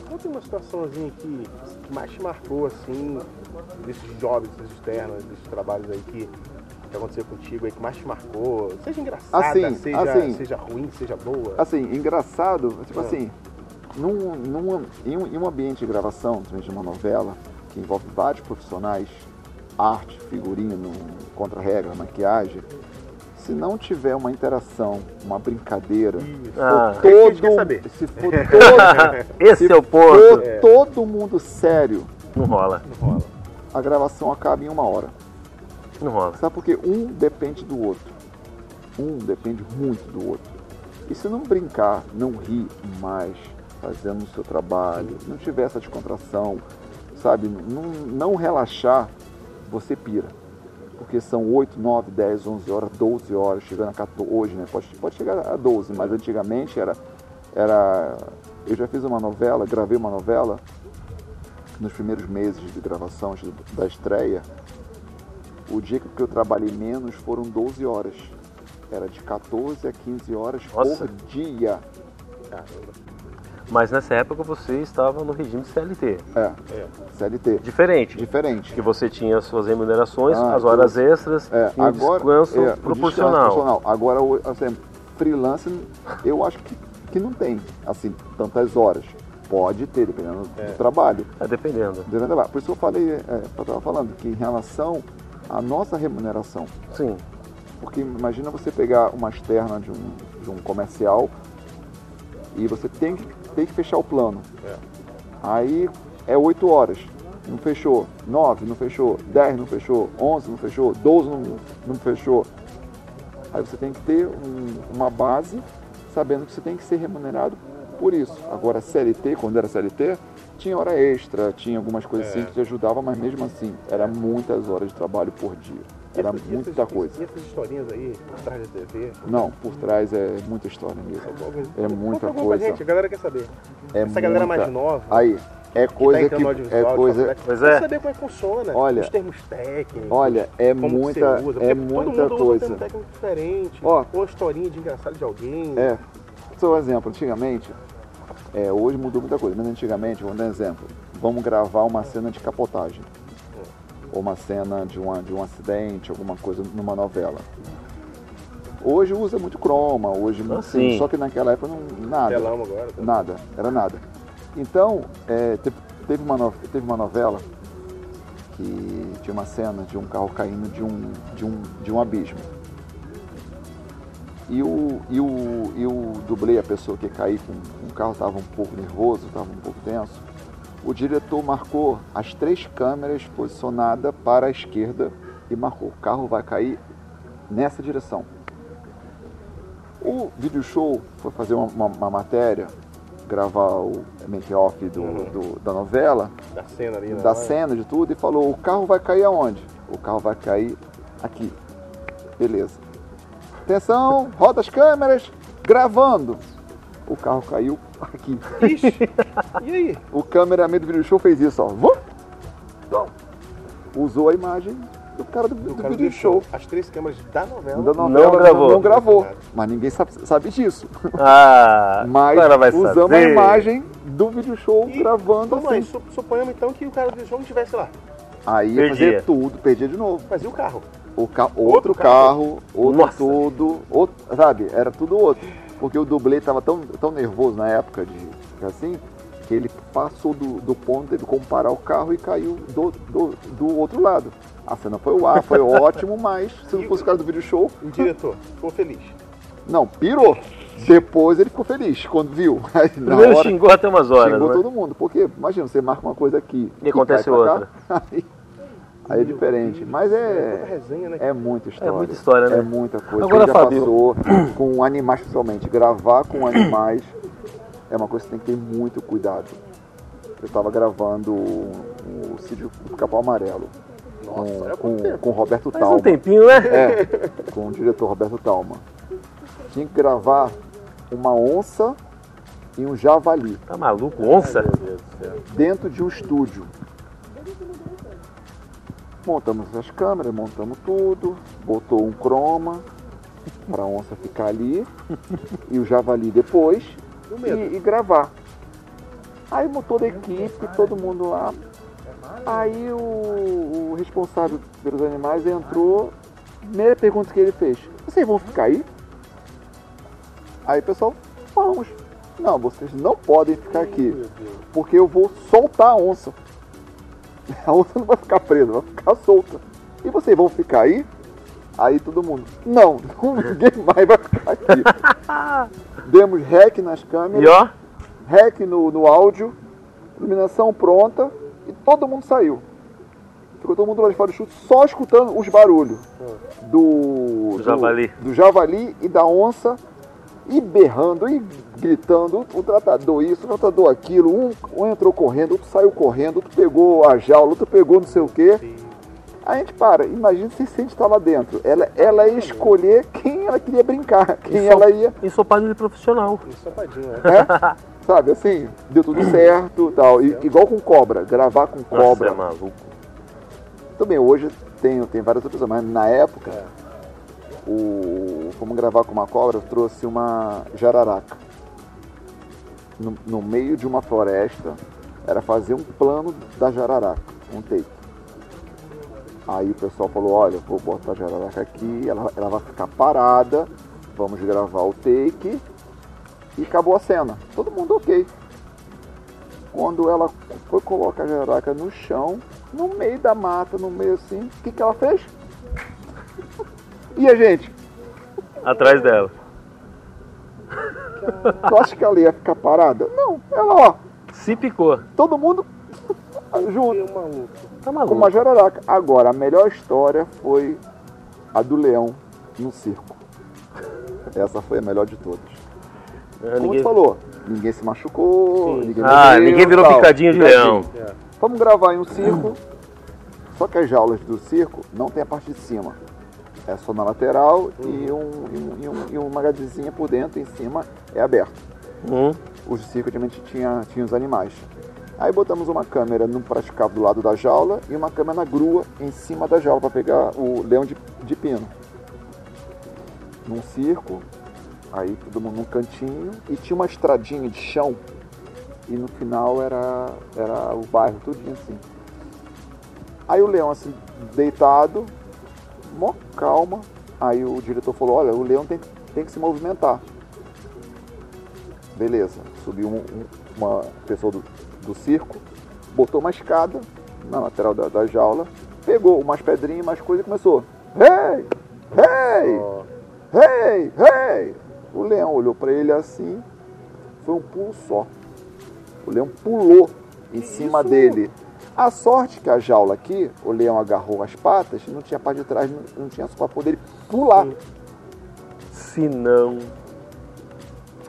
conta uma situaçãozinha que, que mais te marcou, assim, desses jobs, desses externos, desses trabalhos aí que, que aconteceu contigo aí, que mais te marcou, seja engraçada, Assim, seja, assim. seja ruim, seja boa. Assim, engraçado, tipo Ah. assim, num, num, em, um, em um ambiente de gravação, de uma novela, que envolve vários profissionais, arte, figurino, contra-regra, maquiagem, se não tiver uma interação, uma brincadeira, for Ah. É todo, se for todo, Esse se é o ponto. for todo mundo sério, Não rola, Não rola. a gravação acaba em uma hora. Não rola. Sabe por quê? Um depende do outro. Um depende muito do outro. E se não brincar, não rir mais, fazendo o seu trabalho, não tiver essa descontração, sabe, não, não relaxar, você pira. Porque são 8, 9, 10, 11 horas, 12 horas, chegando a 14, hoje, né? Pode, pode chegar a 12, mas antigamente era, era. Eu já fiz uma novela, gravei uma novela nos primeiros meses de gravação da estreia. O dia que eu trabalhei menos foram 12 horas. Era de 14 a 15 horas Nossa. por dia. Caramba. Mas nessa época você estava no regime CLT. É, É. CLT. Diferente. Diferente. Que você tinha as suas remunerações, Ah, as horas extras É, e agora, descanso é, proporcional. proporcional. Agora, assim, freelance, eu acho que, que não tem, assim, tantas horas. Pode ter, dependendo É. do trabalho. É, dependendo. Dependendo do trabalho. Por isso eu falei, é, eu estava falando, que em relação à nossa remuneração, Sim. Porque imagina você pegar uma externa de um, de um comercial e você tem que, tem que fechar o plano. É. Aí é 8 horas, não fechou. 9 não fechou. 10 não fechou. 11 não fechou. 12 não, não fechou. Aí você tem que ter um- uma base sabendo que você tem que ser remunerado por isso. Agora, CLT, quando era CLT, tinha hora extra, tinha algumas coisas assim que te ajudavam, mas mesmo assim, era muitas horas de trabalho por dia. Era essas- muita essas- coisa. E essas historinhas aí, por trás da TV? Não, por trás é muita história mesmo. É muita Conta alguma pra coisa. gente, a galera quer saber. É Essa galera mais muita- nova, Aí, é que coisa tá que. entrando no É de coisa. faculdade, Pois quer é. saber como é que funciona, Olha, os termos técnicos. Olha, é como que muita, você usa, é muita mundo usa um coisa. termo técnico diferente, Ó. ou historinha de engraçado de alguém. É. Só um exemplo, antigamente, é, hoje mudou muita coisa, mas antigamente, vamos dar um exemplo. Vamos gravar uma cena de capotagem. Ou uma cena de, uma, de um acidente, alguma coisa numa novela. Hoje usa muito croma, hoje Ah, assim, sim. só que naquela época não, nada. Telão agora. tá? Nada, era nada. Então, é, te- teve, uma no- teve uma novela que tinha uma cena de um carro caindo de um, de um, de um abismo. E o, e, o, e o dublê, a pessoa que ia cair com o carro estava um pouco nervoso, estava um pouco tenso. O diretor marcou as três câmeras posicionadas para a esquerda e marcou: o carro vai cair nessa direção. O vídeo show foi fazer uma, uma- uma matéria, gravar o make-off do- Uhum. da novela, Da cena ali, né? da cena, de tudo, e falou: o carro vai cair aonde? O carro vai cair aqui. Beleza. Atenção, roda as câmeras, gravando. O carro caiu aqui. Ixi, e aí? O cameraman do vídeo show fez isso, ó. Vum. Usou a imagem do cara do, do O cara vídeo deixou show. as três câmeras da novela. Da novela, gravou. Não, gravou. Mas ninguém sabe, sabe disso. Ah, Mas usamos saber. a imagem do vídeo show E, gravando assim. su- suponhamos então que o cara do show não estivesse lá. Aí ia Perdia. fazer tudo, perdia de novo. Mas e o carro? O ca- outro, Outro carro, outro Nossa. tudo, outro, sabe? Era tudo outro. Porque o dublê estava tão, tão nervoso na época de assim, que ele passou do, do ponto, teve como parar o carro e caiu do, do, do outro lado. A cena foi o ar, foi ótimo, mas se não fosse o cara do vídeo show, E o diretor ficou feliz. não, pirou. Depois ele ficou feliz quando viu. Aí, na Primeiro hora, xingou até umas horas, xingou né? todo mundo. Porque, imagina, você marca uma coisa aqui E acontece cai pra outra. cá, aí, aí é diferente. Mas Toda é, resenha, né? é muita história. muita história, né? É muita coisa. Agora, já Fábio- passou com animais principalmente. Gravar com animais é uma coisa que tem que ter muito cuidado. Eu estava gravando o, o Sítio do Capão Amarelo Nossa, é com, muito com, o Roberto Faz um Talma. tempinho, né? É, com o diretor Roberto Talma. Tinha que gravar uma onça e um javali Tá maluco? Onça? Dentro de um estúdio. Montamos as câmeras, montamos tudo, botou um croma para a onça ficar ali e o javali depois E e, gravar. Aí toda a equipe, todo mundo lá. Aí o, o responsável pelos animais entrou. Primeira pergunta que ele fez: Vocês vão ficar aí? Aí o pessoal, vamos. Não, vocês não podem ficar aqui porque eu vou soltar a onça. A onça não vai ficar presa, vai ficar solta. E vocês vão ficar aí? Aí todo mundo, não, ninguém mais vai ficar aqui. Demos rec nas E câmeras, ó, rec no, no áudio, iluminação pronta e todo mundo saiu. Ficou todo mundo lá de fora do chute só escutando os barulhos do, Do javali. do javali e da onça e berrando e gritando, o tratador isso, o tratador aquilo, um, um entrou correndo, outro saiu correndo, outro pegou a jaula, outro pegou não sei o quê. A gente para, imagina se a gente está lá dentro. Ela, ela ia escolher quem ela queria brincar, quem Isso- ela ia. ensopado de profissional. Ensopadinho, né? É? Sabe, assim, deu tudo certo tal. E, igual com cobra, gravar com Nossa, cobra. é maluco. Também hoje tem, tem várias outras, mas na época, É. o, fomos gravar com uma cobra, eu trouxe uma jararaca. No, no meio de uma floresta, era fazer um plano da jararaca, um take. Aí o pessoal falou, olha, vou botar a jararaca aqui, ela, ela vai ficar parada, vamos gravar o take e acabou a cena. Todo mundo ok. Quando ela foi colocar a jararaca no chão, no meio da mata, no meio assim, o que, que ela fez? E a gente? Atrás dela. Tu acha que ela ia ficar parada? Não, ela ó, Se picou. todo mundo junto. Meu maluco. Tá com maluco. uma jararaca. Agora, a melhor história foi a do leão no circo. Essa foi a melhor de todas. É, Como ninguém- tu falou, ninguém se machucou, Sim. ninguém Ah, morreu, ninguém virou tal. picadinho de leão. É. Vamos gravar em um circo, só que as jaulas do circo não tem a parte de cima. É só na lateral e, um, e, um, e, um, e uma gradezinha por dentro, em cima é aberto. Hum, Os de circo antigamente tinha, tinha os animais. Aí botamos uma câmera no praticável do lado da jaula e uma câmera na grua em cima da jaula para pegar o leão de, de pino. Num circo, aí todo mundo num cantinho e tinha uma estradinha de chão e no final era, era o bairro, tudinho assim. Aí o leão assim, deitado, mó calma. Aí o diretor falou, olha, o leão tem, tem que se movimentar. Beleza, subiu um- um- uma pessoa do, do circo, botou uma escada na lateral da, da jaula, pegou umas pedrinhas, umas coisas e começou. Hey! Hey! Ó, Hey! Hey! O leão olhou para ele assim, foi um pulo só. O leão pulou em cima dele. A sorte que a jaula aqui, o leão agarrou as patas, não tinha parte de trás, não, tinha só para poder pular. se não.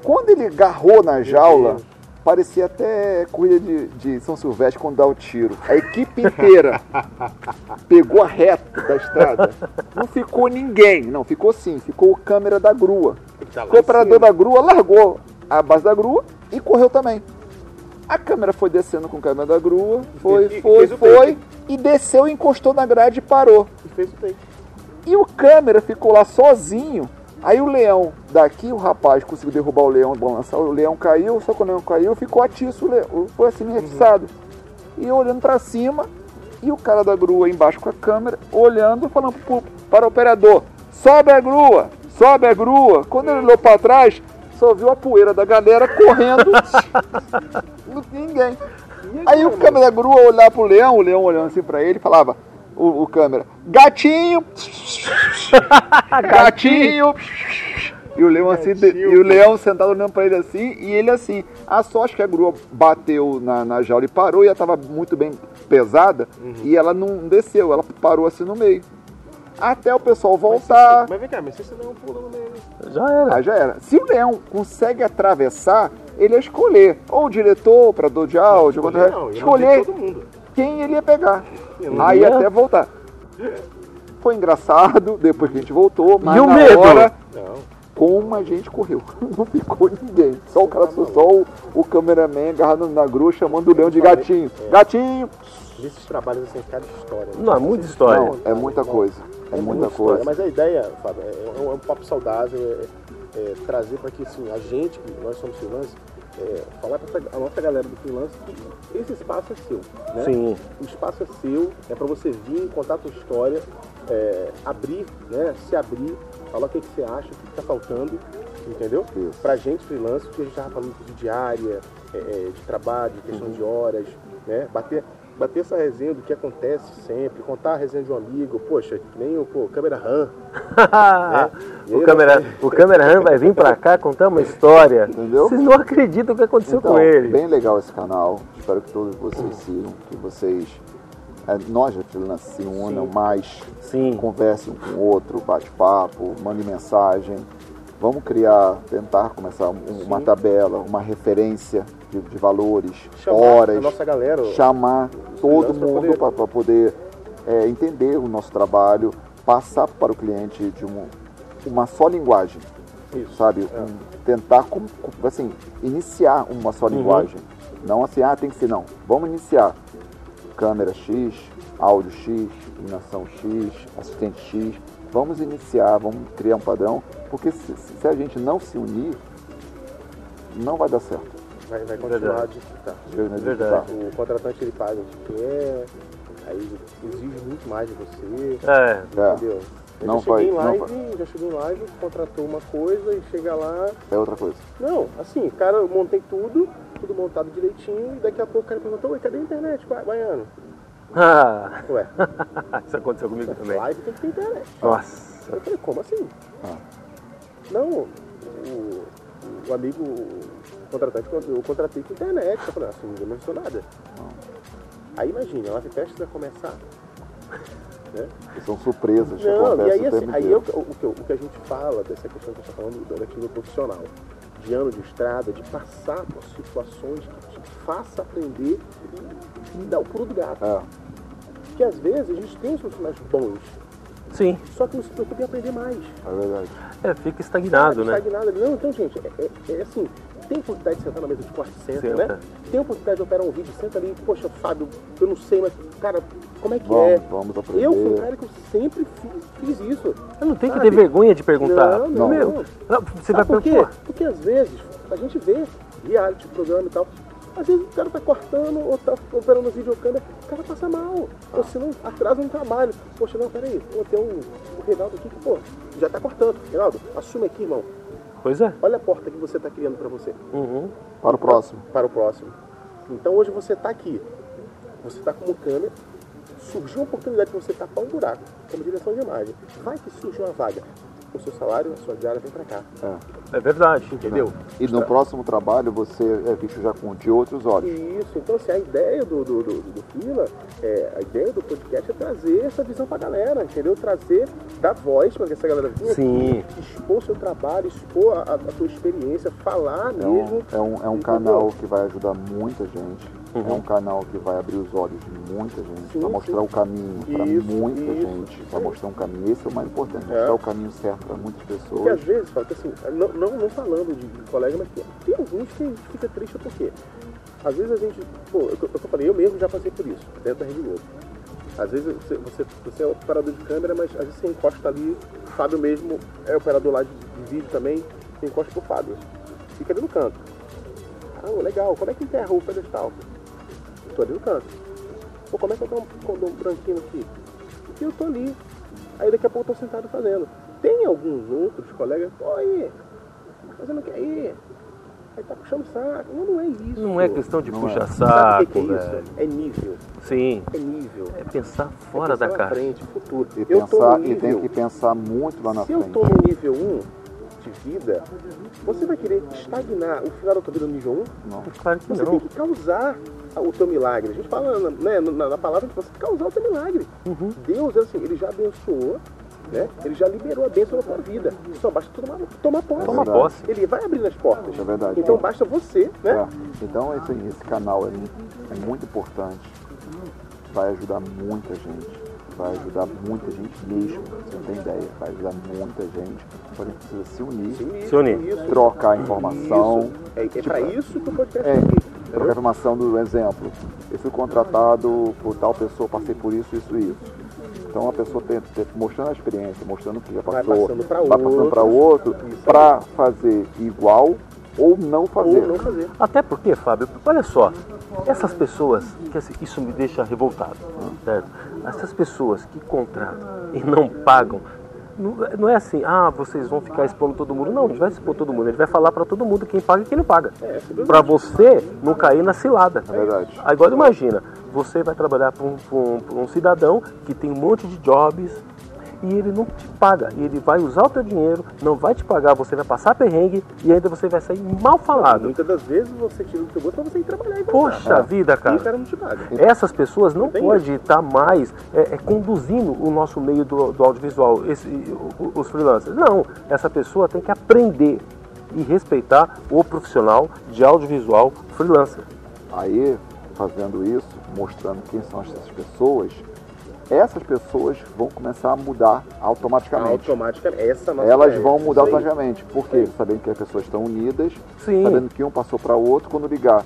Quando ele agarrou na jaula, parecia até corrida de, de São Silvestre quando dá o tiro. A equipe inteira pegou a reta da estrada. Não ficou ninguém, não, ficou sim, ficou o câmera da grua. tá O operador da grua largou a base da grua e correu também. A câmera foi descendo com a câmera da grua, foi, E- foi, foi, e desceu, encostou na grade e parou. E fez o take. E o câmera ficou lá sozinho. Aí o leão, daqui o rapaz conseguiu derrubar o leão, balançar, o leão caiu, só que o leão caiu, ficou atiço, o leão, foi assim, meio atiçado. E olhando pra cima, e o cara da grua embaixo com a câmera, olhando, falando pro, para o operador, sobe a grua, sobe a grua. Quando ele olhou pra trás, só viu a poeira da galera correndo, não tinha ninguém. Aí o câmera da grua olhar pro leão, o leão olhando assim pra ele, falava, o, o câmera, gatinho, gatinho. E o leão assim, de- e o leão sentado olhando pra ele assim, e ele assim. A sorte que a grua bateu na, na jaula e parou, e ela tava muito bem pesada, e ela não desceu, ela parou assim no meio. Até o pessoal voltar. Mas vem cá, mas se você não pula no meio. Já era. Aí já era. Se o leão consegue atravessar, ele ia escolher. Ou o diretor, o operador de áudio, Escolher não, ia escolher morder todo mundo. quem ele ia pegar. Eu Aí ia. até voltar. Foi engraçado, depois que a gente voltou, mas E o na medo? hora Não. como a gente correu. Não ficou ninguém. Só o cara, só o, o cameraman agarrado na grua chamando o leão de gatinho. Gatinho! Nesses trabalhos assim, cada história. né? Não, é muita história. Não, é muita coisa. É muita coisa. Mas a ideia, Fábio, é, é um, é um papo saudável, é, é trazer para que assim, a gente, que nós somos freelancers, é, falar para a nossa galera do freelance que esse espaço é seu. Né? Sim. O espaço é seu, é para você vir, contar a tua história, é, abrir, né? se abrir, falar o que, que você acha, o que está faltando, entendeu? Isso. Pra gente freelance, que a gente estava falando de diária, é, é, de trabalho, de questão de horas, né? Bater, bater essa resenha do que acontece sempre, contar a resenha de um amigo, poxa, que nem o pô, câmera RAM, E o, câmera, né? o câmera vai vir pra cá contar uma história. Entendeu? Vocês não acreditam o que aconteceu Então, com ele. bem legal esse canal. Espero que todos vocês sigam, que vocês, é, nós da freelance se unam mais, Sim. conversem um com o outro, bate-papo, mande mensagem. Vamos criar, tentar começar um- uma tabela, uma referência de, de valores, chamar horas, a nossa galera, chamar todo pra mundo poder- para poder é, entender o nosso trabalho, passar para o cliente de um- uma só linguagem, isso, sabe? É. Um- tentar, assim, iniciar uma só Uhum. linguagem. Não assim, ah, tem que ser, não. Vamos iniciar. Câmera X, áudio X, iluminação X, assistente X. Vamos iniciar, vamos criar um padrão, porque se, se a gente não se unir, não vai dar certo. vai, vai continuar a Verdade. dificultar. Vai Verdade. O contratante ele paga o que quer, aí exige muito mais de você, É, É, entendeu? Eu Não já cheguei em vai- live, já cheguei em live, contratou uma coisa e chega lá. é outra coisa. Não, assim, cara, eu montei tudo, tudo montado direitinho, e daqui a pouco o cara perguntou, ué, cadê a internet, ba- baiano? Ah, Ué, isso aconteceu comigo também. live tem que ter internet. Nossa. Eu falei, como assim? Ah. Não, o, o amigo, o contratante, eu contratei com internet. Eu falei, assim, ninguém me avisou nada. Aí imagina, a live teste vai começar. Né? São surpresas que Não, e aí, o assim, tempo aí eu- o, que, o que a gente fala dessa questão que a gente está falando da daquilo profissional, de ano de estrada, de passar por situações que te faça aprender e, e dar o pulo do gato. É, Porque às vezes a gente tem os profissionais bons, Sim, só que não se preocupa em aprender mais. é verdade. É, fica estagnado, né? Estagnado ali. Não, então, gente, é, é- é assim, tem oportunidade de sentar na mesa de corte senta, Senta. né? Tem oportunidade de operar um vídeo, senta ali, poxa, Fábio, eu não sei, mas, cara, como é que Vamos, é? vamos aprender. Eu fui um cara que eu sempre fiz, fiz isso. Eu não tem que ter vergonha de perguntar. Não, não, Meu, não. não, Você vai Sabe por quê? Porque às vezes a gente vê reality, programa e tal. Às vezes o cara tá cortando ou tá operando videocâmera, o cara passa mal. Ou se não, atrasa um trabalho. Poxa, não, peraí, pô, tem um, o Reinaldo aqui que, pô, já tá cortando. Reinaldo, assume aqui, irmão. Pois é. Olha a porta que você tá criando pra você, Uhum. Para o próximo. para o próximo. Então hoje você tá aqui, você tá como câmera, surgiu uma oportunidade de você tapar um buraco, como direção de imagem. Vai que surge uma vaga. O seu salário, a sua diária vem pra cá. É. É verdade. Entendeu? E no próximo trabalho você é visto já com de outros olhos. Isso, então assim, a ideia do, do, do, do Fila, é, a ideia do podcast é trazer essa visão pra galera, entendeu? Trazer, dar voz pra que essa galera venha Sim. aqui, expor o seu trabalho, expor a, a, a sua experiência, falar É mesmo. um, é um, é um Entendeu? canal que vai ajudar muita gente. Uhum. É um canal que vai abrir os olhos de muita gente, Sim, vai mostrar sim. o caminho para muita isso, gente, vai aí. mostrar um caminho. Esse é o mais importante, É. mostrar o caminho certo para muitas Porque pessoas. às vezes, fala que assim, não, não, não falando de, de colega, mas tem, tem alguns que a gente fica triste porque às vezes a gente, pô, eu, eu, eu falei, eu mesmo já passei por isso, dentro da Rede Globo. Às vezes você, você, você é operador de câmera, mas às vezes você encosta ali, o Fábio mesmo é operador lá de, de vídeo também, você encosta pro Fábio. Fica ali no canto. Ah, legal, como é que enterra o pedestal? Tô ali no canto. Pô, como é que eu dou um, um branquinho aqui? E eu tô ali. Aí daqui a pouco eu tô sentado fazendo. Tem alguns outros colegas, pô aí, tá fazendo o que aí? Aí tá puxando saco. Não, não é isso. Não é questão de Não puxar é. Sabe o saco, que, que é isso? É nível. Sim. É nível. É pensar É fora da pensar na caixa. frente, futuro. E, eu tô pensar, no e nível, tem que pensar muito lá na se eu frente. tô no nível 1 de vida, você vai querer estagnar o final da tua vida no nível 1? Não. Claro que Você não. tem que causar o teu milagre. A gente fala né, na, na palavra que você causar o teu milagre. Uhum. Deus, assim, ele já abençoou, né? Ele já liberou a bênção na tua vida. Só basta tomar, tomar posse. Toma verdade. posse. Ele vai abrir as portas. É verdade. Então basta você, né? É. Então esse, esse canal é, é muito importante, vai ajudar muita gente. Vai ajudar muita gente mesmo, você não tem ideia, vai ajudar muita gente, porém precisa se unir, Se unir, Se unir. trocar informação. Isso. É, é para isso que o podcast É, é aqui. trocar informação do exemplo. Eu fui contratado por tal pessoa, passei por isso, isso e isso. Então a pessoa tem, tem- mostrando a experiência, mostrando o que já Vai passou, vai passando para outro. para fazer igual ou não fazer. Ou não fazer. Até porque, Fábio, olha só, essas pessoas, que isso me deixa revoltado, certo? Essas pessoas que contratam e não pagam, não, é assim, ah, vocês vão ficar expondo todo mundo. Não, a gente vai expor todo mundo, a gente vai falar para todo mundo quem paga e quem não paga. É, simplesmente. Para você não cair na cilada. É verdade. Agora imagina, você vai trabalhar para um, um- um cidadão que tem um monte de jobs e ele não te paga. E ele vai usar o teu dinheiro, não vai te pagar, você vai passar perrengue e ainda você vai sair mal falado. Muitas das vezes você tira do seu gosto pra você ir trabalhar e Poxa vida, E o cara. cara não te paga. Essas pessoas não podem estar mais é, é, conduzindo o nosso meio do, do audiovisual, esse- o- os freelancers. Não, essa pessoa tem que aprender e respeitar o profissional de audiovisual freelancer. Aí, fazendo isso, mostrando quem são essas pessoas, essas pessoas vão começar a mudar automaticamente. Automaticamente. Essa é a nossa Elas vão mudar automaticamente. Por quê? Sabendo que as pessoas estão unidas, Sim. sabendo que um passou para o outro, quando ligar.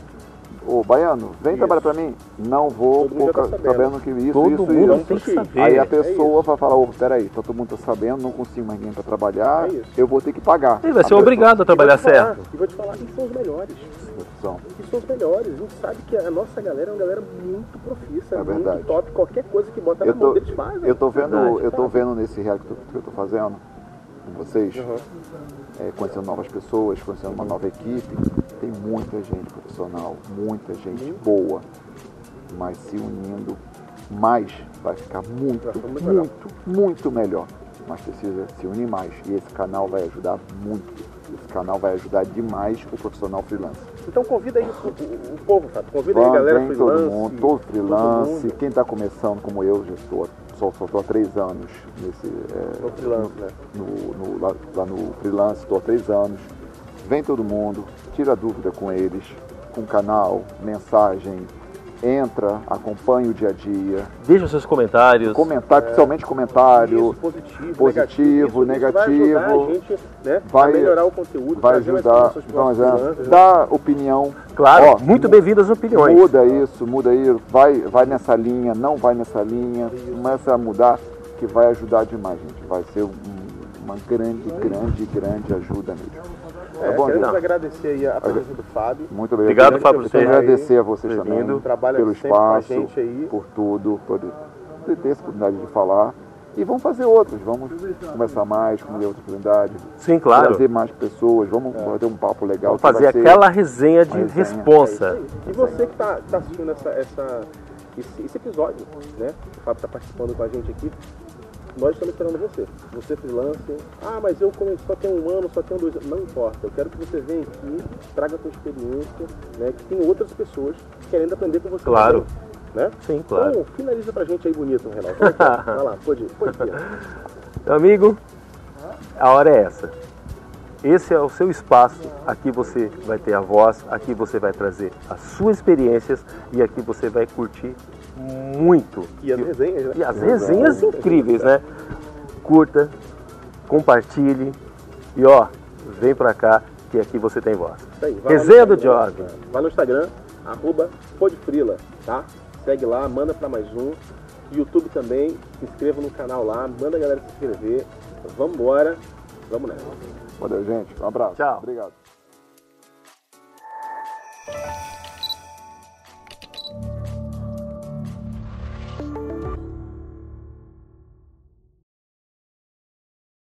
Ô, Baiano, vem Isso. trabalhar para mim. Não vou, Todo tá sabendo. sabendo que isso, Todo isso, mundo isso. tem que saber. Aí a É pessoa vai falar, ô, peraí, todo mundo tá sabendo, não consigo mais ninguém para trabalhar, É eu vou ter que pagar. Ele vai A ser pessoa- obrigado a trabalhar E falar- certo. E vou te falar que são os melhores. São. Que são os melhores. A gente sabe que a nossa galera é uma galera muito profissa, É verdade. muito top. Qualquer coisa que bota Eu na mão deles fazem. eu tô vendo, Verdade, eu tô vendo nesse reality que eu- tô fazendo vocês, Uhum. é, conhecendo novas pessoas, conhecendo uma nova equipe. Tem muita gente profissional, muita gente boa, mas se unindo mais vai ficar muito, muito melhor. muito, muito melhor. Mas precisa se unir mais e esse canal vai ajudar muito. Esse canal vai ajudar demais o profissional freelancer. Então convida aí o, o- o povo, sabe? Convida aí a galera vem freelance. todo mundo, todo freelance. mundo. Quem está começando como eu, já só estou há três anos nesse, é, No freelance, né? no, no- lá, lá no freelance, estou há três anos. Vem todo mundo, tira dúvida com eles, com canal, mensagem, entra, acompanha o dia a dia, Deixa os seus comentários. comentário, principalmente comentário, Isso, positivo, positivo, negativo. Isso vai ajudar a negativo. gente né, Vai- melhorar o conteúdo, vai ajudar, então, né? dá opinião. Claro, Ó, muito bem-vindas às opiniões. Muda isso, muda isso, vai, vai nessa linha, não vai nessa linha, começa a mudar, que vai ajudar demais, gente. Vai ser um- uma grande, grande, grande ajuda mesmo. É, Tá bom, queremos gente? agradecer aí a presença do Fábio. Muito obrigado. Obrigado, Fábio, por quero ser agradecer a vocês também Trabalha pelo sempre com a espaço, gente aí. por tudo, por ter ter essa oportunidade de falar. E vamos fazer outros, vamos conversar mais, com outra oportunidade, Sim, claro. trazer mais pessoas, vamos bater um papo legal. Vamos fazer aquela resenha de resenha. responsa. E você que está assistindo essa, essa- esse, esse episódio, né? O Fábio está participando com a gente aqui. Nós estamos esperando você. Você freelancer. Ah, mas eu só tenho um ano, só tenho dois anos. Não importa. Eu quero que você venha aqui, traga a sua experiência, né? Que tem outras pessoas querendo aprender com você. Claro. também, Né? Sim, claro. Então, finaliza pra gente aí bonito, Renato. Vai. Vai lá, pode ir. Pode ir. Meu amigo, a hora é essa. Esse é o seu espaço. Aqui você vai ter a voz, aqui você vai trazer as suas experiências e aqui você vai curtir muito. E as resenhas, né? E as resenhas incríveis, né? Curta, compartilhe e ó, vem pra cá que aqui você tem voz. Isso aí, Resenha do Jorge Vai no Instagram, arroba podfrila, tá? Segue lá, manda pra mais um. YouTube também, se inscreva no canal lá, manda a galera se inscrever. Vamos embora, vamos nessa. Valeu, gente. Um abraço. Tchau. Obrigado.